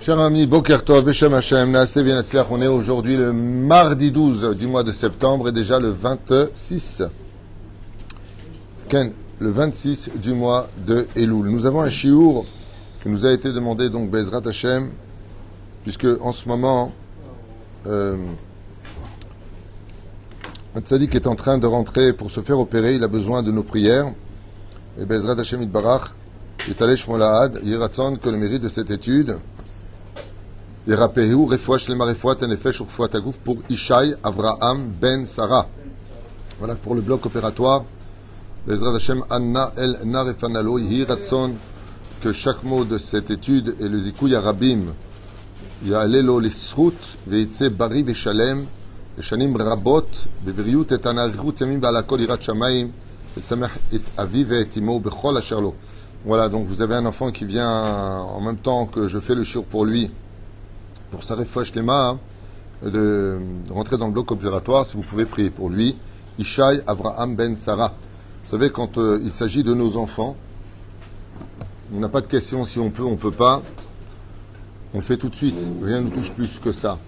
Cher ami, Boker Tov, Beshem Hashem, on est aujourd'hui le mardi 12 du mois de septembre et déjà le 26. Ken, le 26 du mois de Elul. Nous avons un chiour qui nous a été demandé, donc Bezrat Hashem, puisque en ce moment, euh, un est en train de rentrer pour se faire opérer, il a besoin de nos prières. Et Bezrat Hashem Itbarach, Yitalesh Molaad, Yiratzon, que le mérite de cette étude, Yerapehu, Refoua Shlema Refoua Tenefesh Urfoua Tagouf pour Ishaï Avraham Ben Sarah. Voilà pour le bloc opératoire. Bezrat Hashem Anna El Narefanalo, Yiratzon, que chaque mot de cette étude et le Zikouy Arabim, Ya'alelo Lisrut, Veitze Bari Veshalem, לשנים רבות בבריאות איתנה, אריכות ימים בעל הכל יראת שמיים, ושמח את אביו ואת אמו בכל אשר לו. Voilà, donc vous avez un enfant qui vient en même temps que je fais le shur pour lui, pour sa refouach lema, de, de rentrer dans le bloc opératoire, si vous pouvez prier pour lui. Ishaï Avraham Ben Sarah. Vous savez, quand euh, il s'agit de nos enfants, on n'a pas de question si on peut, on peut pas. On le fait tout de suite. Rien ne nous touche plus que ça.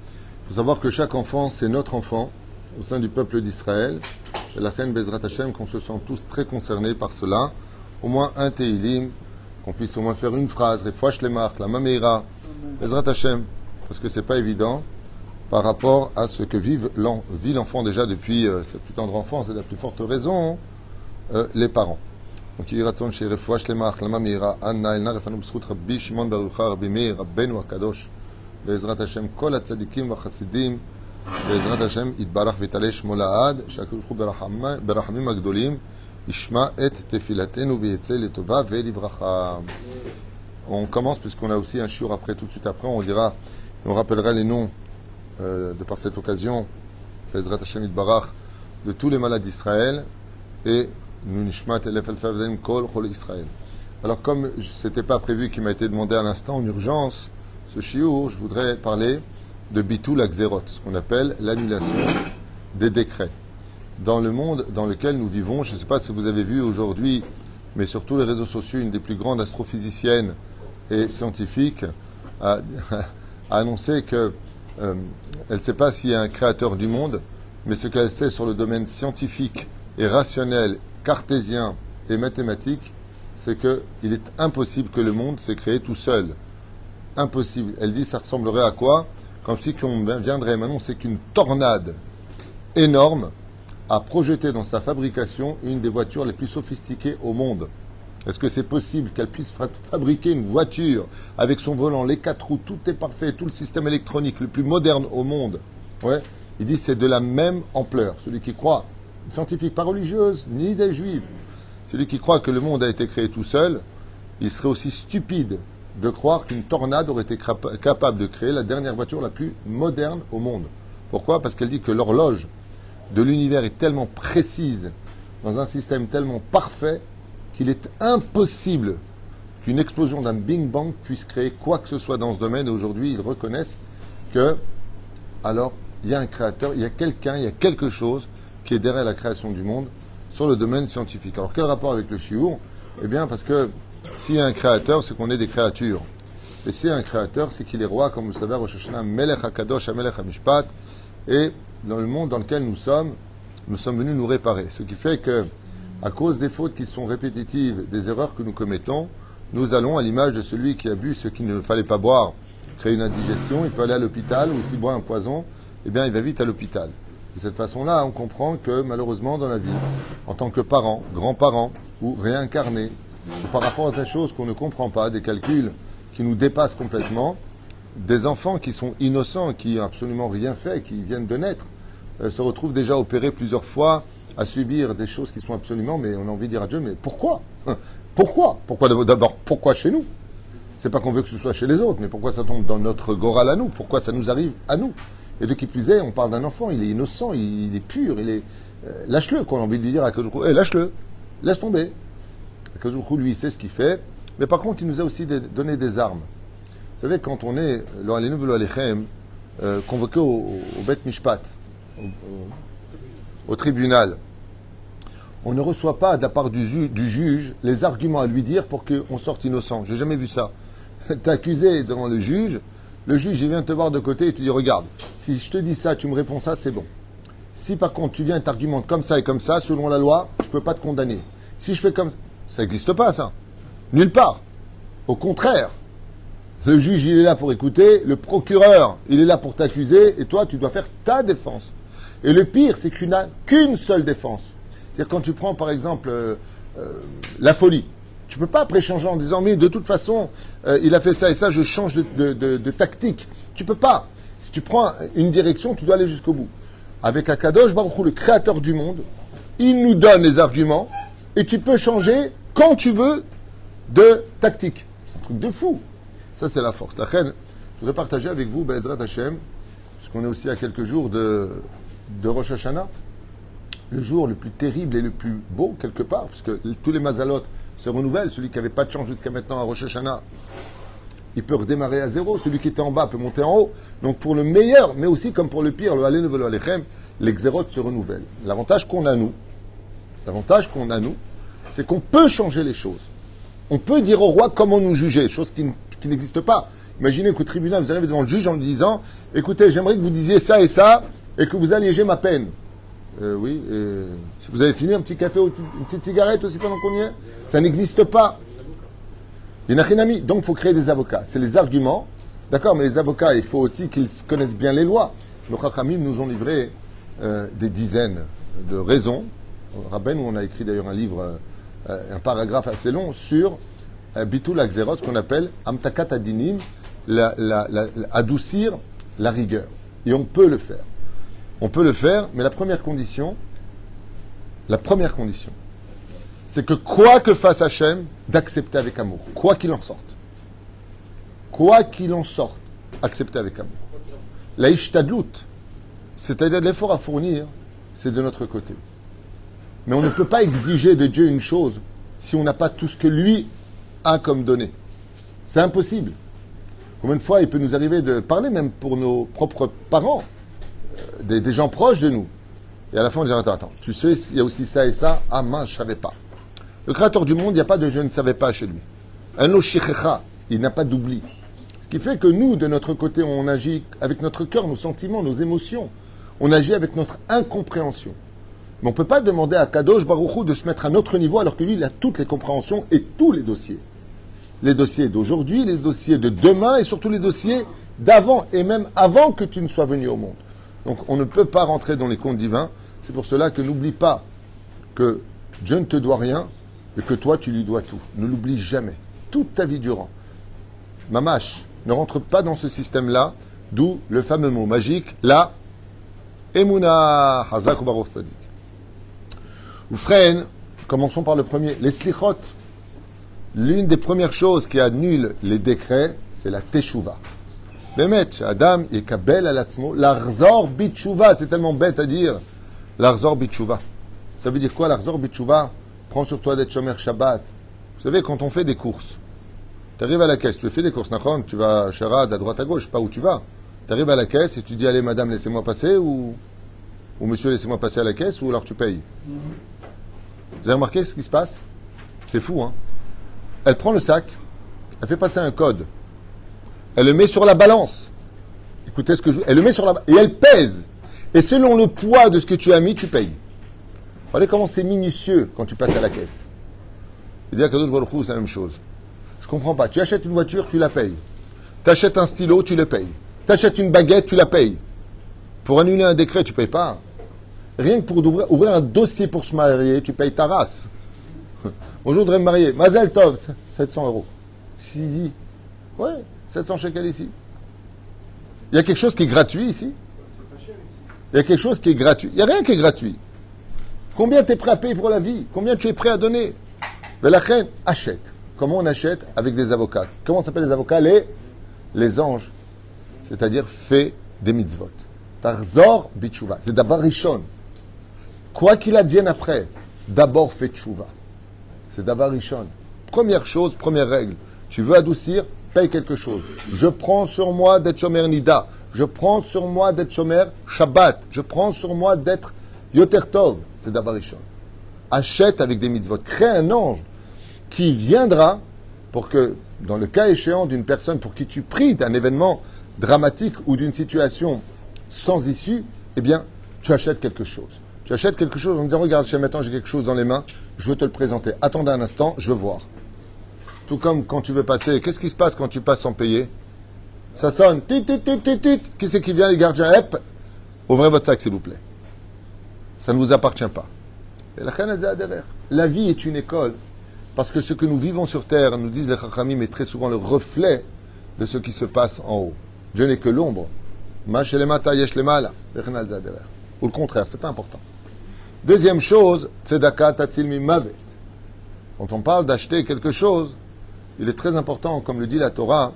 Il faut savoir que chaque enfant, c'est notre enfant au sein du peuple d'Israël. La reine Bezrat Hashem, qu'on se sent tous très concernés par cela. Au moins un Teilim, qu'on puisse au moins faire une phrase, Refouach les la Mameira, Bezrat Hashem, parce que c'est pas évident par rapport à ce que vive l'en- vit l'enfant déjà depuis euh, sa plus tendre enfance et la plus forte raison, euh, les parents. Donc il רצון שרפואה שלמה, החלמה מהירה, אנא אל נא רפאנו בזכות רבי שמעון בר יוחאי, רבי מאיר, רבנו הקדוש, בעזרת השם כל הצדיקים והחסידים, בעזרת השם יתברך ויתעלה שמו לעד, שהקדוש ברוך הוא ברחמ- ברחמים הגדולים ישמע את תפילתנו ויצא לטובה ולברכה. On commence puisqu'on a aussi un shiur après, tout de suite après, on dira, on rappellera les noms euh, de par cette occasion, de tous les malades d'Israël et nous nishmat elef alfa v'zayim kol Israël. Alors comme ce n'était pas prévu, qui m'a été demandé à l'instant en urgence, ce shiur, je voudrais parler de bitul Akzerot, ce qu'on appelle l'annulation des décrets. Dans le monde dans lequel nous vivons, je ne sais pas si vous avez vu aujourd'hui, mais sur tous les réseaux sociaux, une des plus grandes astrophysiciennes et scientifiques a, a annoncé que euh, ne sait pas s'il y a un créateur du monde, mais ce qu'elle sait sur le domaine scientifique et rationnel, cartésien et mathématique, c'est qu'il est impossible que le monde s'est créé tout seul. Impossible. Elle dit ça ressemblerait à quoi? Comme si qu'on viendrait maintenant, c'est qu'une tornade énorme a projeté dans sa fabrication une des voitures les plus sophistiquées au monde. Est-ce que c'est possible qu'elle puisse fa- fabriquer une voiture avec son volant, les quatre roues, tout est parfait, tout le système électronique le plus moderne au monde Ouais? Il dit c'est de la même ampleur. Celui qui croit, scientifique pas religieuse, ni idée juive, celui qui croit que le monde a été créé tout seul, il serait aussi stupide de croire qu'une tornade aurait été capable de créer la dernière voiture la plus moderne au monde. Pourquoi? Parce qu'elle dit que l'horloge de l'univers est tellement précise, dans un système tellement parfait, qu'il est impossible qu'une explosion d'un Big Bang puisse créer quoi que ce soit dans ce domaine. Aujourd'hui, ils reconnaissent que, alors, il y a un créateur, il y a quelqu'un, il y a quelque chose qui est derrière la création du monde sur le domaine scientifique. Alors, quel rapport avec le chiour Eh bien, parce que s'il y a un créateur, c'est qu'on est des créatures. Et s'il y a un créateur, c'est qu'il est roi, comme vous le savez, Rosh Melech HaKadosh, Melech HaMishpat. Et dans le monde dans lequel nous sommes, nous sommes venus nous réparer. Ce qui fait que, à cause des fautes qui sont répétitives, des erreurs que nous commettons, nous allons, à l'image de celui qui a bu ce qu'il ne fallait pas boire, créer une indigestion, il peut aller à l'hôpital, ou s'il boit un poison, eh bien, il va vite à l'hôpital. De cette façon-là, on comprend que, malheureusement, dans la vie, en tant que parents, grands-parents, ou réincarnés, ou par rapport à des choses qu'on ne comprend pas, des calculs qui nous dépassent complètement, des enfants qui sont innocents, qui n'ont absolument rien fait, qui viennent de naître, euh, se retrouvent déjà opérés plusieurs fois à subir des choses qui sont absolument, mais on a envie de dire à Dieu, mais pourquoi Pourquoi Pourquoi d'abord Pourquoi chez nous C'est pas qu'on veut que ce soit chez les autres, mais pourquoi ça tombe dans notre goral à nous Pourquoi ça nous arrive à nous Et de qui plus est, on parle d'un enfant, il est innocent, il, est pur, il est euh, lâche-le. Qu'on a envie de lui dire à Kadoujou, hey, lâche-le, laisse tomber. Kadoujou, lui, il sait ce qu'il fait, mais par contre, il nous a aussi donné des armes. Vous savez, quand on est, euh, convoqué au, au, au Bet Mishpat, au, tribunal, on ne reçoit pas de la part du, ju- du juge les arguments à lui dire pour qu'on sorte innocent. J'ai jamais vu ça. T'es accusé devant le juge, Le juge, il vient te voir de côté et tu dis, regarde, si je te dis ça, tu me réponds ça, c'est bon. Si par contre tu viens et t'argumentes comme ça et comme ça, selon la loi, je peux pas te condamner. Si je fais comme ça, n'existe pas ça. Nulle part. Au contraire, le juge, il est là pour écouter, le procureur, il est là pour t'accuser, et toi, tu dois faire ta défense. Et le pire, c'est que tu n'as qu'une seule défense. C'est-à-dire quand tu prends, par exemple, euh, euh, la folie. Tu peux pas après changer en disant, mais de toute façon, euh, il a fait ça et ça, je change de, tactique. Tu peux pas. Si tu prends une direction, tu dois aller jusqu'au bout. Avec Akadosh Baruch Hu, le créateur du monde, il nous donne les arguments et tu peux changer quand tu veux de tactique. C'est un truc de fou. Ça, c'est la force. La reine, je voudrais partager avec vous, Bezrat Hashem, puisqu'on est aussi à quelques jours de, de Rosh Hashanah, le jour le plus terrible et le plus beau, quelque part, puisque tous les mazalotes se renouvellent. Celui qui n'avait pas de chance jusqu'à maintenant à Rosh Hashanah, il peut redémarrer à zéro. Celui qui était en bas peut monter en haut. Donc pour le meilleur, mais aussi comme pour le pire, le Halé Velo Alechem, les xérotes se renouvellent. L'avantage qu'on a, nous, l'avantage qu'on a, nous, c'est qu'on peut changer les choses. On peut dire au roi comment nous juger, chose qui qui n'existe pas. Imaginez qu'au tribunal, vous arrivez devant le juge en lui disant Écoutez, j'aimerais que vous disiez ça et ça, et que vous allégiez ma peine. Euh, oui, vous avez fini un petit café ou une petite cigarette aussi pendant qu'on y est, ça n'existe pas. Il n'y a rien à Donc il faut créer des avocats. C'est les arguments. D'accord, mais les avocats, il faut aussi qu'ils connaissent bien les lois. Nos Chachamim nous ont livré euh, des dizaines de raisons. Rabben, où on a écrit d'ailleurs un livre, euh, un paragraphe assez long sur bitul Akzerot, ce qu'on appelle Amtakat Adinim, adoucir la rigueur. Et on peut le faire. On peut le faire, mais la première condition, la première condition, c'est que quoi que fasse Hachem, d'accepter avec amour, quoi qu'il en sorte. Quoi qu'il en sorte, accepter avec amour. La ishtadlut, c'est-à-dire l'effort à fournir, c'est de notre côté. Mais on ne peut pas exiger de Dieu une chose si on n'a pas tout ce que lui a comme donné. C'est impossible. Combien de fois il peut nous arriver de parler même pour nos propres parents, euh, des, gens proches de nous. Et à la fin on dit attends, attends, tu sais, il y a aussi ça et ça? Ah mince, je ne savais pas. Le créateur du monde, il n'y a pas de je ne savais pas chez lui. Un il n'a pas d'oubli. Ce qui fait que nous, de notre côté, on agit avec notre cœur, nos sentiments, nos émotions. On agit avec notre incompréhension. Mais on ne peut pas demander à Kadosh Baruchou de se mettre à notre niveau alors que lui, il a toutes les compréhensions et tous les dossiers les dossiers d'aujourd'hui, les dossiers de demain et surtout les dossiers d'avant et même avant que tu ne sois venu au monde. Donc on ne peut pas rentrer dans les comptes divins. C'est pour cela que n'oublie pas que Dieu ne te doit rien et que toi tu lui dois tout. Ne l'oublie jamais, toute ta vie durant. Mamash, ne rentre pas dans ce système-là, d'où le fameux mot magique, la Emuna Hazak Sadik. Ou commençons par le premier, les slichot. L'une des premières choses qui annule les décrets, c'est la teshuva. Bemet, Adam et Kabel alatzmo, l'arzor bitshuva, c'est tellement bête à dire, l'arzor bitshuva. Ça veut dire quoi l'arzor bitshuva Prends sur toi d'être chomer Shabbat. Vous savez, quand on fait des courses, tu arrives à la caisse, tu fais des courses, tu vas charade à droite à gauche, pas où tu vas. Tu arrives à la caisse et tu dis, allez madame, laissez-moi passer, ou, ou monsieur, laissez-moi passer à la caisse, ou alors tu payes. Vous avez remarqué ce qui se passe? C'est fou, hein elle prend le sac, elle fait passer un code, elle le met sur la balance. Écoutez ce que je Elle le met sur la et elle pèse. Et selon le poids de ce que tu as mis, tu payes. Regardez comment c'est minutieux quand tu passes à la caisse. Et dire que c'est la même chose. Je comprends pas. Tu achètes une voiture, tu la payes. Tu achètes un stylo, tu le payes. Tu achètes une baguette, tu la payes. Pour annuler un décret, tu payes pas. Rien que pour ouvrir, un dossier pour se marier, tu payes ta race. Bonjour, je voudrais me marier. Mazel Tov, 700 euros. Si ouais, 700 shekels ici. Il y a quelque chose qui est gratuit ici Il y a quelque chose qui est gratuit. Il n'y a rien qui est gratuit. Combien tu es prêt à payer pour la vie? Combien tu es prêt à donner? La reine achète. Comment on achète? Avec des avocats. Comment s'appellent les avocats? Les, anges. C'est-à-dire fais des mitzvot. Tarzor bichuva. C'est d'abord rishon. Quoi qu'il advienne après, d'abord fais tchouva. C'est d'avarishon. Première chose, première règle. Tu veux adoucir, paye quelque chose. Je prends sur moi d'être shomer nida. Je prends sur moi d'être shomer shabbat. Je prends sur moi d'être yoter tov. C'est d'avarishon. Achète avec des mitzvot. Crée un ange qui viendra pour que dans le cas échéant d'une personne pour qui tu pries d'un événement dramatique ou d'une situation sans issue, eh bien, tu achètes quelque chose. Tu achètes quelque chose en disant, regarde, maintenant j'ai quelque chose dans les mains, je veux te le présenter. Attendez un instant, je veux voir. Tout comme quand tu veux passer, qu'est-ce qui se passe quand tu passes sans payer Ça sonne. Qui c'est qui vient, les gardiens Hep, ouvrez votre sac, s'il vous plaît. Ça ne vous appartient pas. La vie est une école. Parce que ce que nous vivons sur terre, nous disent les Chachamim, est très souvent le reflet de ce qui se passe en haut. Dieu n'est que l'ombre. Ou le contraire, c'est pas important. Deuxième chose, tzedaka tatzil. Quand on parle d'acheter quelque chose, il est très important, comme le dit la Torah,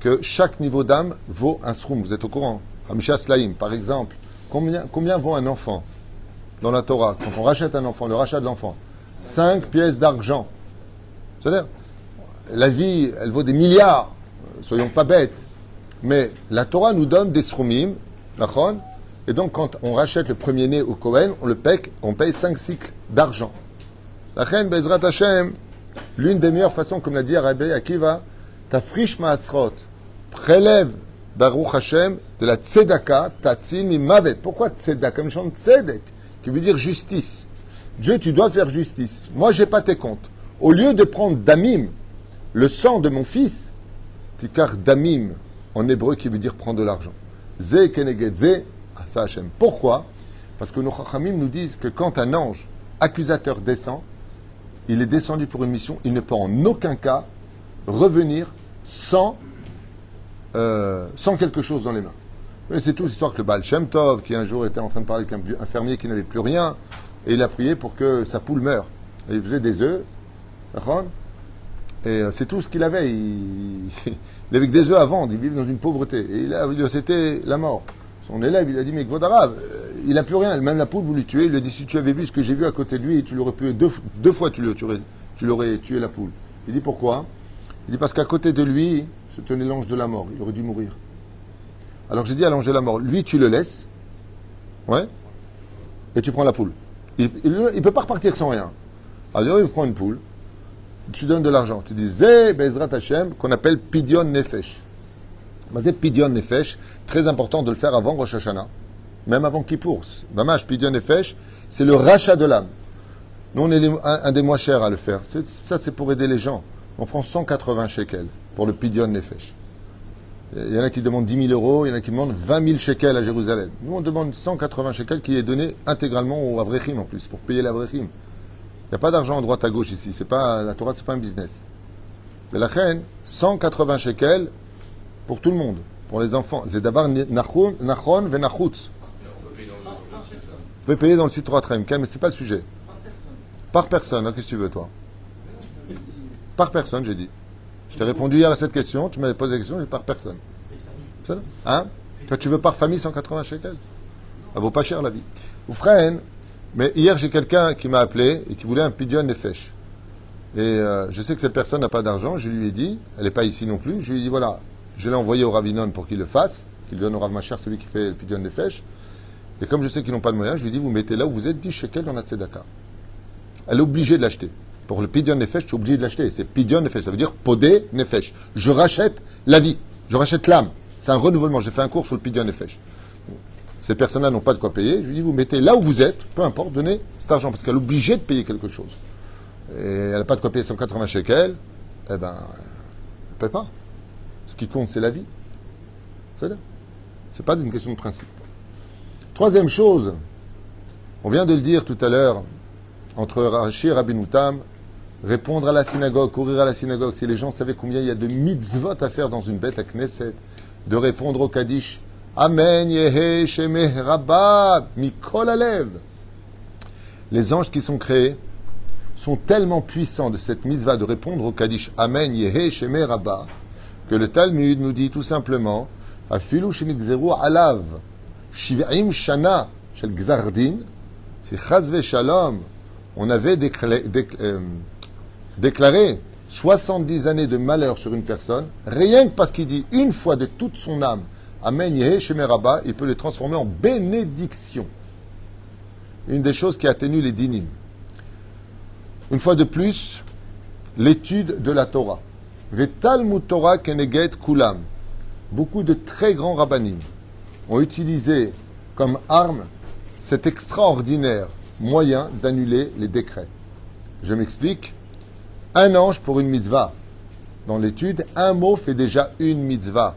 que chaque niveau d'âme vaut un sroum. Vous êtes au courant Hamisha Slaim, par exemple. Combien, vaut un enfant dans la Torah? Quand on rachète un enfant, le rachat de l'enfant. Cinq pièces d'argent. C'est-à-dire, la vie, elle vaut des milliards. Soyons pas bêtes. Mais la Torah nous donne des sroumim, et donc, quand on rachète le premier-né au Kohen, on le paye, on paye 5 cycles d'argent. La reine Bezrat Hashem, l'une des meilleures façons, comme l'a dit Rabbi Akiva, friche Maasrot, prélève Baruch Hashem de la tzedaka, tatzin mavet. Pourquoi tzedaka? Comme chante tzedek, qui veut dire justice. Dieu, tu dois faire justice. Moi, j'ai pas tes comptes. Au lieu de prendre damim, le sang de mon fils, tikar damim, en hébreu, qui veut dire prendre de l'argent. Ze keneged ze, pourquoi? Parce que nos chachamim nous disent que quand un ange accusateur descend, il est descendu pour une mission, il ne peut en aucun cas revenir sans, euh, sans quelque chose dans les mains. C'est tout l'histoire que le Baal Shem Tov, qui un jour était en train de parler avec un fermier qui n'avait plus rien, et il a prié pour que sa poule meure. Et il faisait des œufs, et euh, c'est tout ce qu'il avait. Il, il avait des œufs à vendre, il vivait dans une pauvreté. Et c'était la mort. Son élève, il a dit, mais Gvodarav, euh, il n'a plus rien. Même la poule voulait tuer. Il lui dit, si tu avais vu ce que j'ai vu à côté de lui, tu l'aurais pu deux, deux fois, tu l'aurais, tu l'aurais tué la poule. Il dit, pourquoi? Il dit, parce qu'à côté de lui se tenait l'ange de la mort. Il aurait dû mourir. Alors j'ai dit à l'ange de la mort, lui, tu le laisses. Ouais. Et tu prends la poule. Il ne peut pas repartir sans rien. Alors il prend une poule. Tu donnes de l'argent. Tu dis, Zé Bezrat Hashem, qu'on appelle Pidion Nefesh. Mazé Pidion Nefesh, très important de le faire avant Rosh Hashanah, même avant Kippour. Mamash Pidion Nefesh, c'est le rachat de l'âme. Nous, on est un, des moins chers à le faire. Ça, c'est pour aider les gens. On prend 180 shekels pour le Pidion Nefesh. Il y en a qui demandent 10 000 euros, il y en a qui demandent 20 000 shekels à Jérusalem. Nous, on demande 180 shekels qui est donné intégralement au Avrechim en plus, pour payer l'Avrechim. Il n'y a pas d'argent à droite à gauche ici. C'est pas, la Torah, c'est pas un business. Mais la reine, 180 shekels, pour tout le monde, pour les enfants. C'est d'abord Nachon Venachutz. Vous pouvez payer dans le site 3 mais ce n'est pas le sujet. Par personne, hein, qu'est-ce que tu veux, toi? Par personne, j'ai dit. Je t'ai répondu hier à cette question, tu m'avais posé la question, et par personne. Hein? Toi, tu veux par famille 180 shekels? Ça vaut pas cher la vie. Ou mais hier, j'ai quelqu'un qui m'a appelé et qui voulait un pigeon fèches. Et euh, je sais que cette personne n'a pas d'argent, je lui ai dit, elle n'est pas ici non plus, je lui ai dit voilà, je l'ai envoyé au Rabbinon pour qu'il le fasse, qu'il donne au Rav Machar, celui qui fait le pigeon des fèches. Et comme je sais qu'ils n'ont pas de moyens, je lui dis, vous mettez là où vous êtes 10 shekels dans la tzedaka. Elle est obligée de l'acheter. Pour le pigeon nefesh, je suis obligé de l'acheter. C'est pigeon nefesh, ça veut dire podé nefesh. Je rachète la vie, je rachète l'âme. C'est un renouvellement. J'ai fait un cours sur le pigeon nefesh. Ces personnes-là n'ont pas de quoi payer. Je lui dis, vous mettez là où vous êtes, peu importe, donnez cet argent, parce qu'elle est obligée de payer quelque chose. Et elle n'a pas de quoi payer 180 shekels, eh ben, elle ne paye pas. Ce qui compte, c'est la vie. C'est pas une question de principe. Troisième chose, on vient de le dire tout à l'heure, entre Rashi et Rabbi répondre à la synagogue, courir à la synagogue, si les gens savaient combien il y a de mitzvot à faire dans une bête à Knesset, de répondre au Kaddish, Amen, Yehe, Shemeh, Rabba, Mikol Alev. Les anges qui sont créés sont tellement puissants de cette mitzvah de répondre au Kaddish, Amen, Yehe, Shemeh, Rabba, que le Talmud nous dit tout simplement Afilu alav shiv'im shana shel gzardin si chazve shalom on avait euh, déclaré, 70 années de malheur sur une personne, rien que parce qu'il dit une fois de toute son âme Amen Shemeraba, il peut les transformer en bénédiction. Une des choses qui atténue les dinim. Une fois de plus, l'étude de la Torah. Vetalmud Torah Keneget Kulam. Beaucoup de très grands rabbinim ont utilisé comme arme cet extraordinaire moyen d'annuler les décrets. Je m'explique. Un ange pour une mitzvah. Dans l'étude, un mot fait déjà une mitzvah.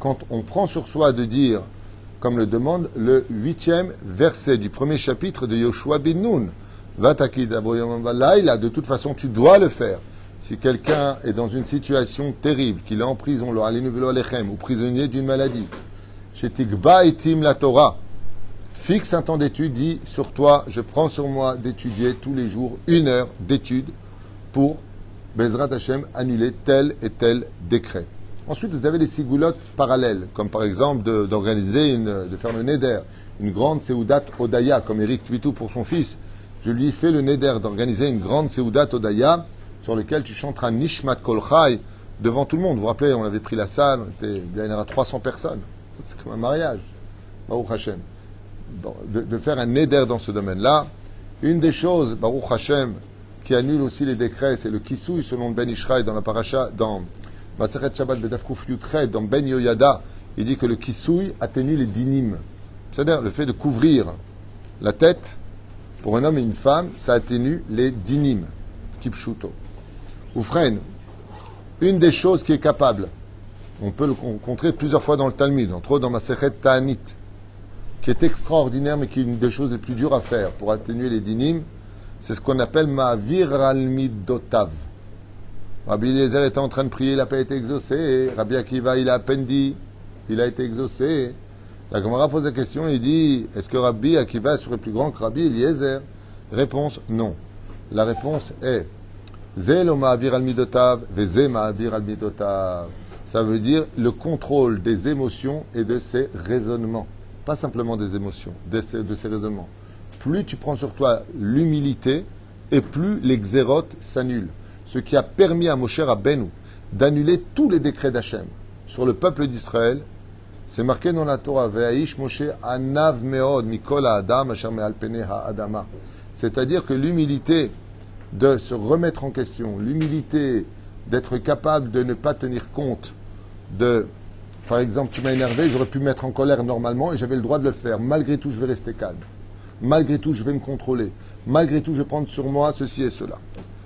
Quand on prend sur soi de dire, comme le demande le huitième verset du premier chapitre de Yoshua bin Nun, de toute façon, tu dois le faire. Si quelqu'un est dans une situation terrible, qu'il est en prison, ou prisonnier d'une maladie, la Torah, fixe un temps d'étude, dit sur toi, je prends sur moi d'étudier tous les jours une heure d'étude pour Bezrat Hashem annuler tel et tel décret. Ensuite, vous avez les sigoulottes parallèles, comme par exemple d'organiser, une, de faire le neder, une grande Seudat Odaya, comme Eric Twitou pour son fils. Je lui fais le neder d'organiser une grande Seudat Odaya sur laquelle tu chanteras Nishmat Kol devant tout le monde. Vous vous rappelez, on avait pris la salle, il y aura 300 personnes. C'est comme un mariage. Baruch Hashem. De, faire un neder dans ce domaine-là. Une des choses, Baruch Hashem, qui annule aussi les décrets, c'est le kisouy selon Ben Ishraï dans la paracha, dans Maseret Shabbat Bedafkuf Yutred, dans Ben Yoyada. Il dit que le kisouy atténue les dinim. C'est-à-dire le fait de couvrir la tête pour un homme et une femme, ça atténue les dinim. Kipshuto. Oufren, une des choses qui est capable on peut le rencontrer plusieurs fois dans le Talmud, entre autres dans ma Sechet Ta'anit, qui est extraordinaire, mais qui est une des choses les plus dures à faire pour atténuer les dinim. C'est ce qu'on appelle ma viralmidotav. Rabbi Eliezer était en train de prier, il n'a pas été exaucé. Rabbi Akiva, il a à il a été exaucé. La Gemara pose la question, il dit, est-ce que Rabbi Akiva serait plus grand que Rabbi Eliezer? Réponse, non. La réponse est, ça veut dire le contrôle des émotions et de ses raisonnements. Pas simplement des émotions, de ses, raisonnements. Plus tu prends sur toi l'humilité, et plus les xérotes s'annulent. Ce qui a permis à Moshe Rabbeinu d'annuler tous les décrets d'Hachem sur le peuple d'Israël, c'est marqué dans la Torah, Ve'aish Moshe anav meod mikol adam adama. C'est-à-dire que l'humilité de se remettre en question, l'humilité d'être capable de ne pas tenir compte de, par exemple, tu m'as énervé, j'aurais pu me mettre en colère normalement et j'avais le droit de le faire. Malgré tout, je vais rester calme. Malgré tout, je vais me contrôler. Malgré tout, je vais prendre sur moi ceci et cela.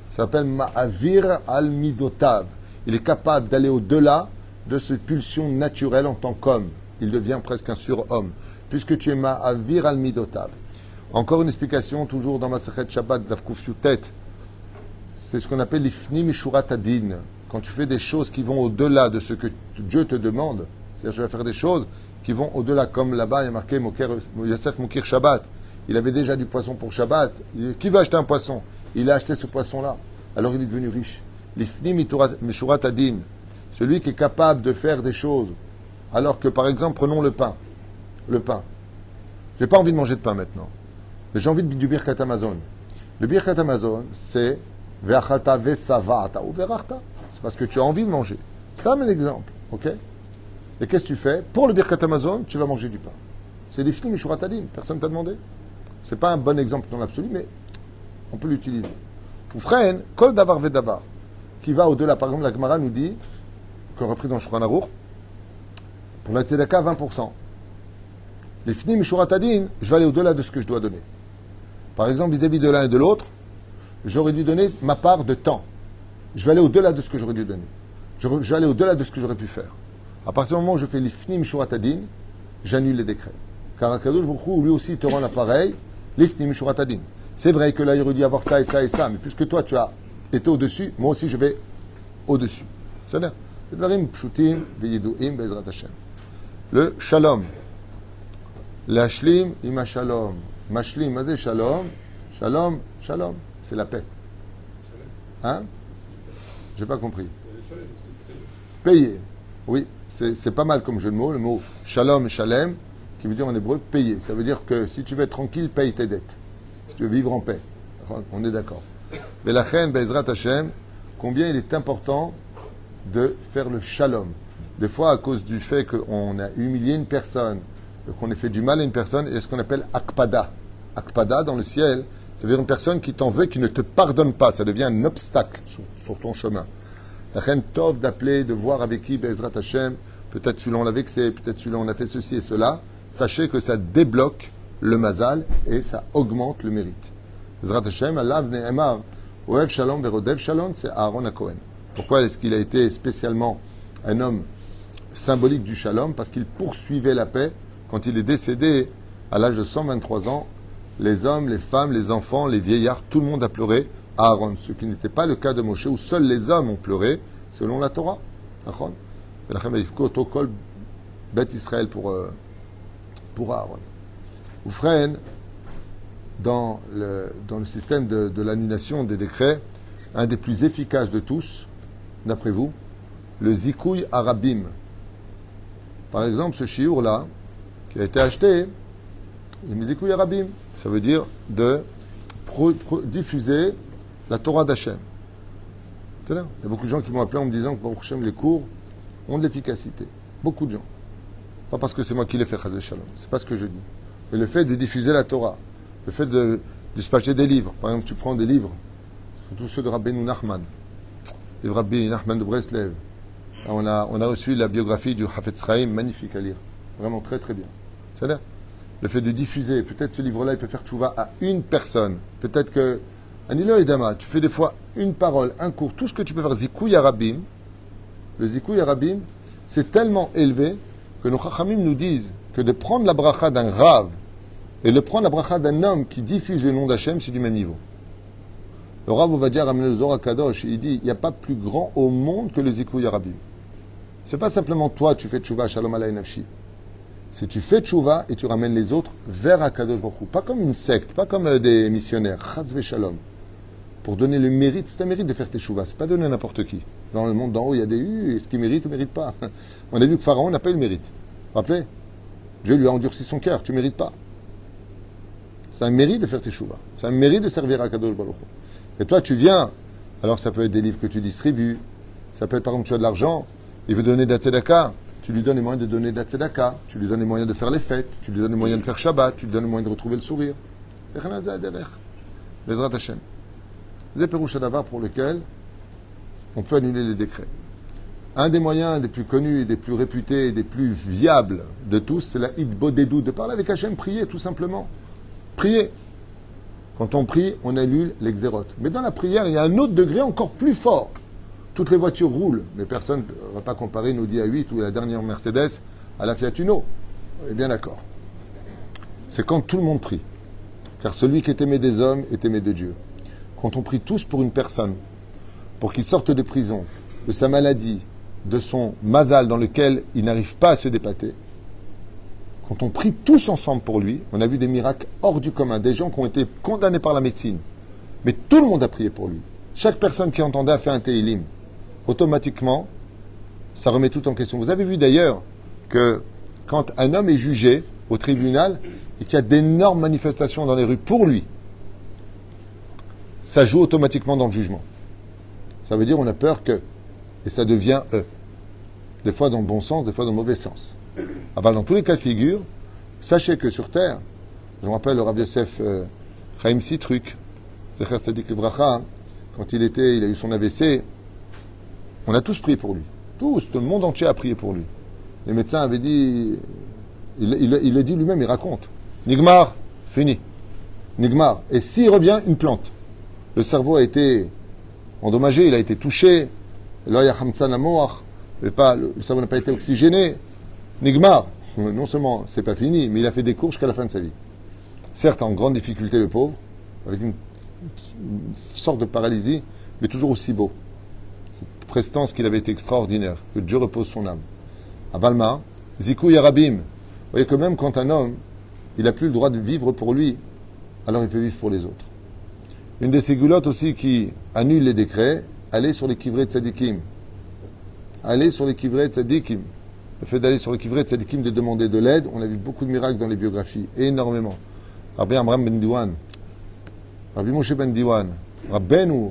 Ça s'appelle Ma'avir al-Midotav. Il est capable d'aller au-delà de ses pulsions naturelles en tant qu'homme. Il devient presque un surhomme, puisque tu es Ma'avir al-Midotav. Encore une explication, toujours dans ma Sechet Shabbat d'Avkuf tête. C'est ce qu'on appelle l'Ifni Mishurat Adin quand tu fais des choses qui vont au-delà de ce que Dieu te demande, c'est-à-dire tu vas faire des choses qui vont au-delà, comme là-bas il y a marqué Yosef Moukir Shabbat. Il avait déjà du poisson pour Shabbat. qui veut acheter un poisson? Il a acheté ce poisson-là. Alors il est devenu riche. L'ifni mishurat adin. Celui qui est capable de faire des choses. Alors que, par exemple, prenons le pain. Le pain. J'ai pas envie de manger de pain maintenant. Mais j'ai envie du birkat Amazon. Le birkat Amazon, c'est ve'rachta parce que tu as envie de manger. C'est un exemple, ok? Et qu'est-ce que tu fais? Pour le Birkat Amazon, tu vas manger du pain. C'est l'ifni mishuratadin, personne ne t'a demandé? C'est pas un bon exemple dans l'absolu, mais on peut l'utiliser. Ou freine, kol davar vedavar, qui va au-delà. Par exemple, la Gemara nous dit, qu'on repris dans Shulchan pour la tzedaka, 20%. L'ifni mishuratadin, je vais aller au-delà de ce que je dois donner. Par exemple, vis-à-vis de l'un et de l'autre, j'aurais dû donner ma part de temps je vais aller au-delà de ce que j'aurais dû donner. Je, vais aller au-delà de ce que j'aurais pu faire. À partir du moment où je fais l'ifnim shuratadin, j'annule les décrets. Car Akadosh Baruch lui aussi te rend l'appareil, l'ifnim shuratadin. C'est vrai que là, il aurait dû avoir ça et ça et ça, mais puisque toi, tu as été au-dessus, moi aussi, je vais au-dessus. C'est-à-dire, le shalom. L'ashlim ima shalom. Mashlim, shalom. Shalom, shalom. C'est la paix. Hein j'ai pas compris. Payer. Oui, c'est pas mal comme jeu de mots. Le mot shalom, shalem, qui veut dire en hébreu payer. Ça veut dire que si tu veux être tranquille, paye tes dettes. Si tu veux vivre en paix. On est d'accord. Mais la reine, Bezrat Hashem, combien il est important de faire le shalom? Des fois, à cause du fait qu'on a humilié une personne, qu'on ait fait du mal à une personne, il y a ce qu'on appelle akpada. Akpada dans le ciel, Ça veut dire une personne qui t'en veut, qui ne te pardonne pas. Ça devient un obstacle sur, ton chemin. La reine Tov d'appeler, de voir avec qui Bezrat Hashem, peut-être celui-là on l'a vexé, peut-être celui-là on a fait ceci et cela. Sachez que ça débloque le mazal et ça augmente le mérite. Bezrat Hashem, Allah Ne'emar, Oev Shalom Verodev Shalom, c'est Aaron Cohen. Pourquoi est-ce qu'il a été spécialement un homme symbolique du Shalom? Parce qu'il poursuivait la paix quand il est décédé à l'âge de 123 ans les hommes, les femmes, les enfants, les vieillards, tout le monde a pleuré à Aaron, ce qui n'était pas le cas de Moshe, où seuls les hommes ont pleuré, selon la Torah. Aaron. Beth Israël pour, euh, pour Aaron. Oufren, dans le, dans le système de, l'annulation des décrets, un des plus efficaces de tous, d'après vous, le Zikouy Arabim. Par exemple, ce chiour-là, qui a été acheté, Ça veut dire de diffuser la Torah d'Hachem. Il y a beaucoup de gens qui m'ont appelé en me disant que pour les cours ont de l'efficacité. Beaucoup de gens. Pas parce que c'est moi qui les fais, Shalom. C'est pas ce que je dis. Mais le fait de diffuser la Torah, le fait de dispatcher des livres. Par exemple, tu prends des livres, surtout ceux de Rabbeinu Nachman, les Rabbi Nachman de Breslev. On a, on a reçu la biographie du Hafetz Chaim, magnifique à lire. Vraiment très très bien. C'est là le fait de diffuser, peut-être ce livre-là, il peut faire tchouva à une personne. Peut-être que, Anilo et Dama, tu fais des fois une parole, un cours, tout ce que tu peux faire, Zikou Yarabim, le Zikou Yarabim, c'est tellement élevé que nos Chachamim nous disent que de prendre la bracha d'un rave et de prendre la bracha d'un homme qui diffuse le nom d'Hachem, c'est du même niveau. Le Rav Ovadia ramène le Kadosh, il dit, il n'y a pas plus grand au monde que le Zikou Yarabim. C'est pas simplement toi, tu fais tchouva, Shalom Nafshi si tu fais tchouva et tu ramènes les autres vers Akadosh Baruch Pas comme une secte, pas comme euh, des missionnaires. Chazve Shalom. Pour donner le mérite, c'est un mérite de faire tes chouvas. C'est pas donner à n'importe qui. Dans le monde d'en haut, il y a des U, est-ce qu'il mérite ou ne mérite pas? On a vu que Pharaon n'a pas eu le mérite. Rappelez Dieu lui a endurci son cœur. Tu mérites pas. C'est un mérite de faire tes chouvas. C'est un mérite de servir Akadosh Baruch Et toi, tu viens. Alors, ça peut être des livres que tu distribues. Ça peut être, par exemple, tu as de l'argent. Il veut donner de la tzedaka. Tu lui donnes les moyens de donner de la tzedaka, tu lui donnes les moyens de faire les fêtes, tu lui donnes les moyens de faire Shabbat, tu lui donnes les moyens de retrouver le sourire. Bezrat Hashem. Davar pour lequel on peut annuler les décrets. Un des moyens des plus connus, des plus réputés, des plus viables de tous, c'est la Idbodedou, de parler avec Hachem, prier tout simplement. Prier. Quand on prie, on annule l'exérote. Mais dans la prière, il y a un autre degré encore plus fort. Toutes les voitures roulent, mais personne ne va pas comparer une Audi A8 ou la dernière Mercedes à la Fiat Uno. Est bien d'accord. C'est quand tout le monde prie. Car celui qui est aimé des hommes est aimé de Dieu. Quand on prie tous pour une personne, pour qu'il sorte de prison, de sa maladie, de son mazal dans lequel il n'arrive pas à se dépater, quand on prie tous ensemble pour lui, on a vu des miracles hors du commun, des gens qui ont été condamnés par la médecine. Mais tout le monde a prié pour lui. Chaque personne qui entendait a fait un télim automatiquement, ça remet tout en question. Vous avez vu d'ailleurs que quand un homme est jugé au tribunal et qu'il y a d'énormes manifestations dans les rues pour lui, ça joue automatiquement dans le jugement. Ça veut dire on a peur que, et ça devient eux. Des fois dans le bon sens, des fois dans le mauvais sens. Ah ben, dans tous les cas de figure, sachez que sur Terre, je me rappelle le Rav Yosef euh, Chaim Sitruk, quand il était, il a eu son AVC, on a tous prié pour lui. Tous, tout le monde entier a prié pour lui. Les médecins avaient dit, il, il, le dit lui-même, il raconte. Nigmar, fini. Nigmar. Et s'il revient, une plante. Le cerveau a été endommagé, il a été touché. Pas, le cerveau n'a pas été oxygéné. Nigmar. Non seulement c'est pas fini, mais il a fait des cours jusqu'à la fin de sa vie. Certes, en grande difficulté, le pauvre, avec une sorte de paralysie, mais toujours aussi beau prestance qu'il avait été extraordinaire. Que Dieu repose son âme. À Balma, Zikou Yarabim. Vous voyez que même quand un homme, il n'a plus le droit de vivre pour lui, alors il peut vivre pour les autres. Une des ségoulottes aussi qui annule les décrets, aller sur les kivrets de Tzadikim. Aller sur les kivrets de Tzadikim. Le fait d'aller sur les kivrets de Tzadikim, de demander de l'aide, on a vu beaucoup de miracles dans les biographies, énormément. Rabbi Amram ben Diwan, Rabbi Moshe ben Diwan, Rabbenu,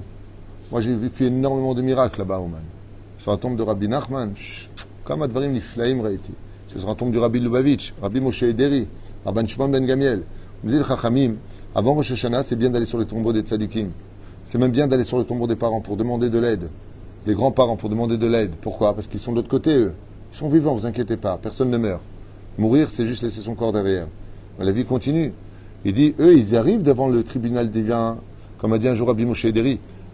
moi, j'ai vécu énormément de miracles là-bas, Oman. Sur la tombe de Rabbi Nachman, comme Advarim Niflaim Reiti. C'est sur la tombe du Rabbi Lubavitch, Rabbi Moshe Ederi, Rabban Shimon Ben Gamiel. Vous dites, Chachamim, Avant Rosh Hashanah, c'est bien d'aller sur les tombeaux des tzadikim. C'est même bien d'aller sur le tombeau des parents pour demander de l'aide. Des grands-parents pour demander de l'aide. Pourquoi? Parce qu'ils sont de l'autre côté, eux. Ils sont vivants, vous inquiétez pas. Personne ne meurt. Mourir, c'est juste laisser son corps derrière. Mais la vie continue. Il dit, eux, ils arrivent devant le tribunal divin, comme a dit un jour Rabbi Moshe Ederi.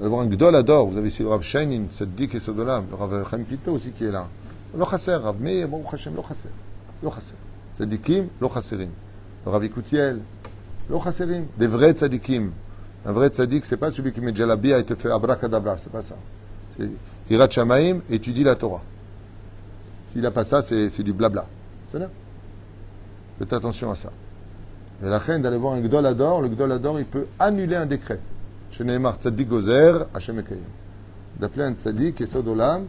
Allez voir un Gdol Ador. Vous avez ici le Rav Shainin, Tzaddik et Sodolam. Le Rav Chaim Pinto aussi qui est là. Lo Chaser, Rav Meir, Baruch Hashem, Lo Chaser. Lo Chaser. Tzaddikim, Lo Chaserim. Le Rav Ikoutiel, Lo. Des vrais Tzaddikim. Un vrai Tzaddik, c'est pas celui qui met Jalabi a été fait abracadabra, c'est pas ça. Hirat Shamaim, étudie la Torah. S'il n'a pas ça, c'est du blabla. C'est là Faites attention à ça. Et la reine d'aller voir un Gdol Ador, le Gdol Ador, il peut annuler un décret. Tzadik Gozer, Hashem Ekayim. D'appeler un Tzadik, Esod Olam,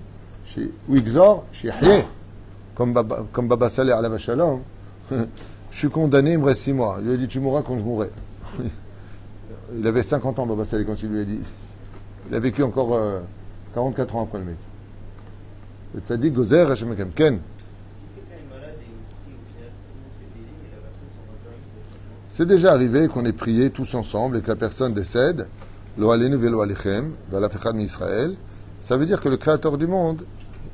ou Ixor, chez Comme Baba, Saleh à la Shalom. Je suis condamné, il me reste six mois. Il lui a dit Tu mourras quand je mourrai. Il avait 50 ans, Baba Saleh, quand il lui a dit. Il a vécu encore 44 euh, ans après le mec. Le Tzadik Gozer, Hashem Ekayim. Ken C'est déjà arrivé qu'on ait prié tous ensemble et que la personne décède. Ça veut dire que le Créateur du monde,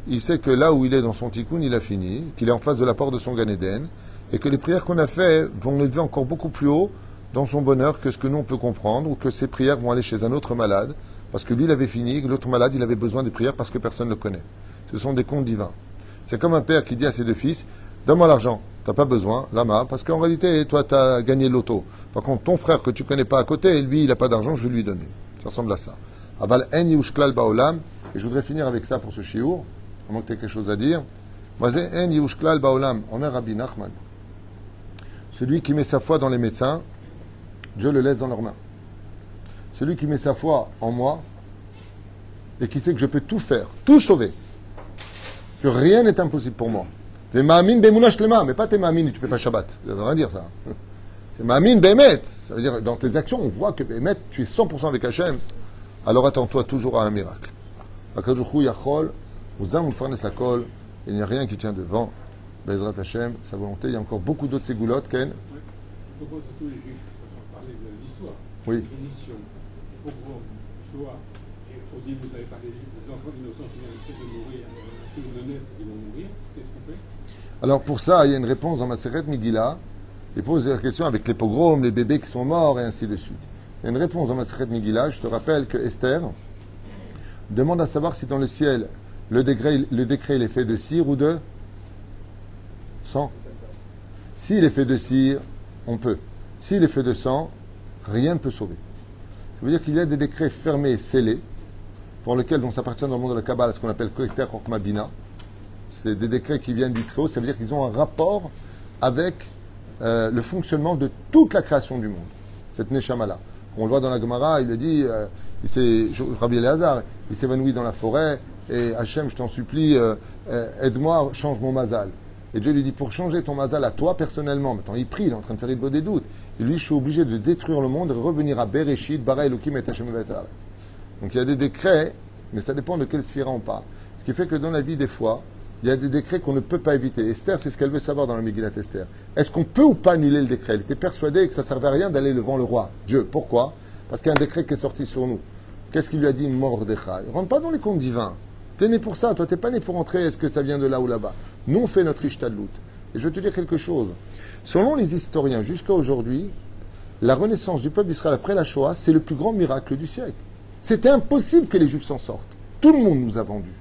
il sait que là où il est dans son tikkun, il a fini, qu'il est en face de la porte de son Gan Eden, et que les prières qu'on a faites vont l'élever encore beaucoup plus haut dans son bonheur que ce que nous on peut comprendre, ou que ces prières vont aller chez un autre malade, parce que lui il avait fini, que l'autre malade il avait besoin des prières parce que personne ne le connaît. Ce sont des comptes divins. C'est comme un père qui dit à ses deux fils, donne-moi l'argent, tu n'as pas besoin, lama, parce qu'en réalité, toi, tu as gagné l'auto. Par contre, ton frère que tu connais pas à côté, lui, il n'a pas d'argent, je vais lui donner. Ça ressemble à ça. Aval en yushklal baolam, et je voudrais finir avec ça pour ce chiour, à moins que quelque chose à dire. en yushklal baolam, Omer Rabbi Nachman. Celui qui met sa foi dans les médecins, Dieu le laisse dans leurs mains. Celui qui met sa foi en moi, et qui sait que je peux tout faire, tout sauver, que rien n'est impossible pour moi, T'es ma'amin lema, mais pas t'es ma'amin et tu fais pas Shabbat. Ça veut rien dire ça. C'est ma'amin bemet. Ça veut dire dans tes actions, on voit que bemet, tu es 100% avec Hachem. Alors attends-toi toujours à un miracle. Il n'y a rien qui tient devant. Bezrat Hachem, sa volonté. Il y a encore beaucoup d'autres ségoulottes, Ken. Je propose à tous les juifs, parler de l'histoire. Oui. L'émission, pogroms, Shoah. Et aussi, vous avez parlé des enfants innocents qui viennent de mourir, qui vont naissent et qui vont mourir. Alors pour ça, il y a une réponse dans ma Maseret Migila. Il pose la question avec les pogroms, les bébés qui sont morts et ainsi de suite. Il y a une réponse dans ma Maseret Migila. Je te rappelle que Esther demande à savoir si dans le ciel, le décret, le décret est fait de cire ou de sang. S'il est fait de cire, on peut. S'il est fait de sang, rien ne peut sauver. Ça veut dire qu'il y a des décrets fermés et scellés, pour lesquels, dont ça appartient dans le monde de la Kabbalah, ce qu'on appelle Koheter Bina c'est des décrets qui viennent du Très-Haut, ça veut dire qu'ils ont un rapport avec euh, le fonctionnement de toute la création du monde, cette Neshama-là. On le voit dans la Gemara, il le dit, euh, il Rabbi Eleazar, il s'évanouit dans la forêt, et Hachem, je t'en supplie, euh, aide-moi, change mon mazal. Et Dieu lui dit, pour changer ton mazal à toi personnellement, maintenant il prie, il est en train de faire il des doutes. Et lui, je suis obligé de détruire le monde et revenir à Bereshit, Bara Elohim et Hashem Donc il y a des décrets, mais ça dépend de quelle sphère on parle. Ce qui fait que dans la vie, des fois, il y a des décrets qu'on ne peut pas éviter. Esther, c'est ce qu'elle veut savoir dans la Megillat Esther. Est-ce qu'on peut ou pas annuler le décret? Elle était persuadée que ça ne servait à rien d'aller devant le roi, Dieu. Pourquoi? Parce qu'il y a un décret qui est sorti sur nous. Qu'est-ce qu'il lui a dit Mordechai? Rentre pas dans les comptes divins. T'es né pour ça, toi t'es pas né pour entrer, est-ce que ça vient de là ou là-bas? Nous on fait notre Ishtadlout. Et je vais te dire quelque chose. Selon les historiens, jusqu'à aujourd'hui, la renaissance du peuple d'Israël après la Shoah, c'est le plus grand miracle du siècle. C'était impossible que les Juifs s'en sortent. Tout le monde nous a vendu.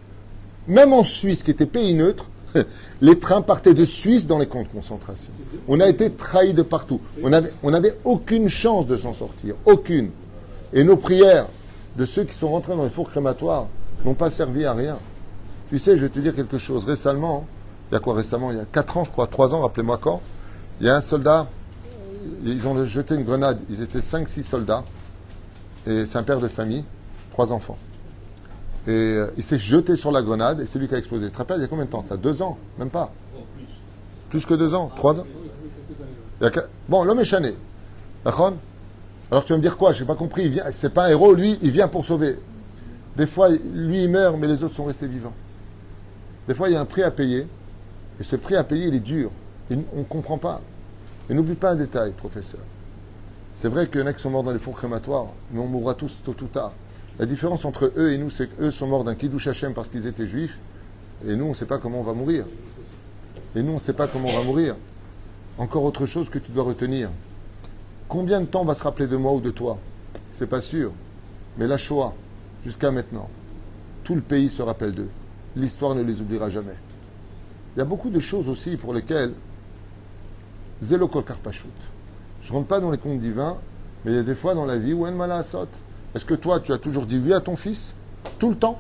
Même en Suisse, qui était pays neutre, les trains partaient de Suisse dans les camps de concentration. On a été trahis de partout. On n'avait on avait aucune chance de s'en sortir. Aucune. Et nos prières de ceux qui sont rentrés dans les fours crématoires n'ont pas servi à rien. Tu sais, je vais te dire quelque chose. Récemment, il y a quoi récemment? Il y a 4 ans, je crois, 3 ans, rappelez-moi quand. Il y a un soldat, ils ont jeté une grenade. Ils étaient 5-6 soldats. Et c'est un père de famille, trois enfants. Et euh, il s'est jeté sur la grenade et c'est lui qui a explosé. Tu te rappelles, il y a combien de temps Deux ans Même pas Plus que deux ans Trois ans Bon, l'homme est chané. Alors tu vas me dire quoi? Je n'ai pas compris. Il vient... C'est pas un héros, lui, il vient pour sauver. Des fois, lui, il meurt, mais les autres sont restés vivants. Des fois, il y a un prix à payer. Et ce prix à payer, il est dur. On ne comprend pas. Et n'oublie pas un détail, professeur. C'est vrai qu'il y en a qui sont morts dans les fonds crématoires, mais on mourra tous tôt ou tard. La différence entre eux et nous, c'est qu'eux sont morts d'un kiddush Hashem parce qu'ils étaient juifs, et nous, on ne sait pas comment on va mourir. Et nous, on ne sait pas comment on va mourir. Encore autre chose que tu dois retenir. Combien de temps va se rappeler de moi ou de toi? C'est pas sûr. Mais la Shoah, jusqu'à maintenant, tout le pays se rappelle d'eux. L'histoire ne les oubliera jamais. Il y a beaucoup de choses aussi pour lesquelles Zélo kol karpashut. Je ne rentre pas dans les contes divins, mais il y a des fois dans la vie où en mala. Est-ce que toi, tu as toujours dit oui à ton fils Tout le temps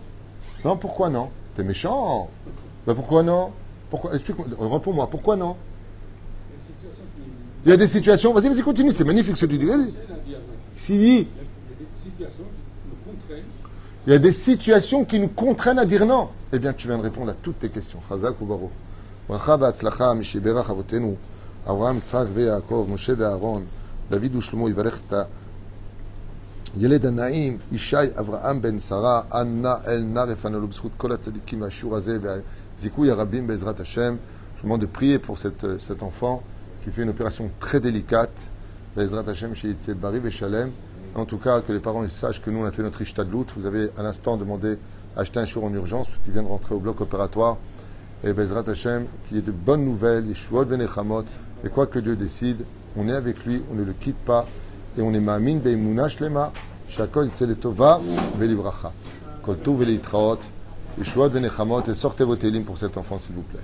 Non, pourquoi non T'es méchant Ben pourquoi non pourquoi Explique-moi, réponds-moi, pourquoi non Il y a des situations, vas-y, vas-y, continue, c'est magnifique ce que tu dis. Vas-y. S'il dit, Il y a des situations qui nous contraignent. il y a des situations qui nous contraignent à dire non. Eh bien, tu viens de répondre à toutes tes questions. Chazak ou Baruch. ברכה והצלחה משברך אבותינו, אברהם, יצחק ויעקב, משה ואהרון, דוד ושלמה יברך את הילד הנעים, ישי, אברהם בן שרה, אנא אל נא רפננו בזכות כל הצדיקים והשיעור הזה והזיכוי הרבים בעזרת השם. Je vous demande de prier pour cette- cet enfant qui fait une opération très délicate. Bezrat Hashem, chez Yitzhak Bari et Shalem. En tout cas, que les parents ils sachent que nous, on a fait notre Ishtadlout. Vous avez à l'instant demandé à acheter un jour en urgence, parce qu'il vient de rentrer au bloc opératoire. Et Bezrat Hashem, qu'il y ait de bonnes nouvelles, Yeshuot Venechamot. Et quoi que Dieu décide, on est avec lui, on ne le quitte pas. Et on est Ma'amin Beimuna Shlema, Shakol Tzeletova Velibracha. Kol Tov Velitraot, Yeshuot Venechamot. Et sortez vos télim pour cet enfant, s'il vous plaît.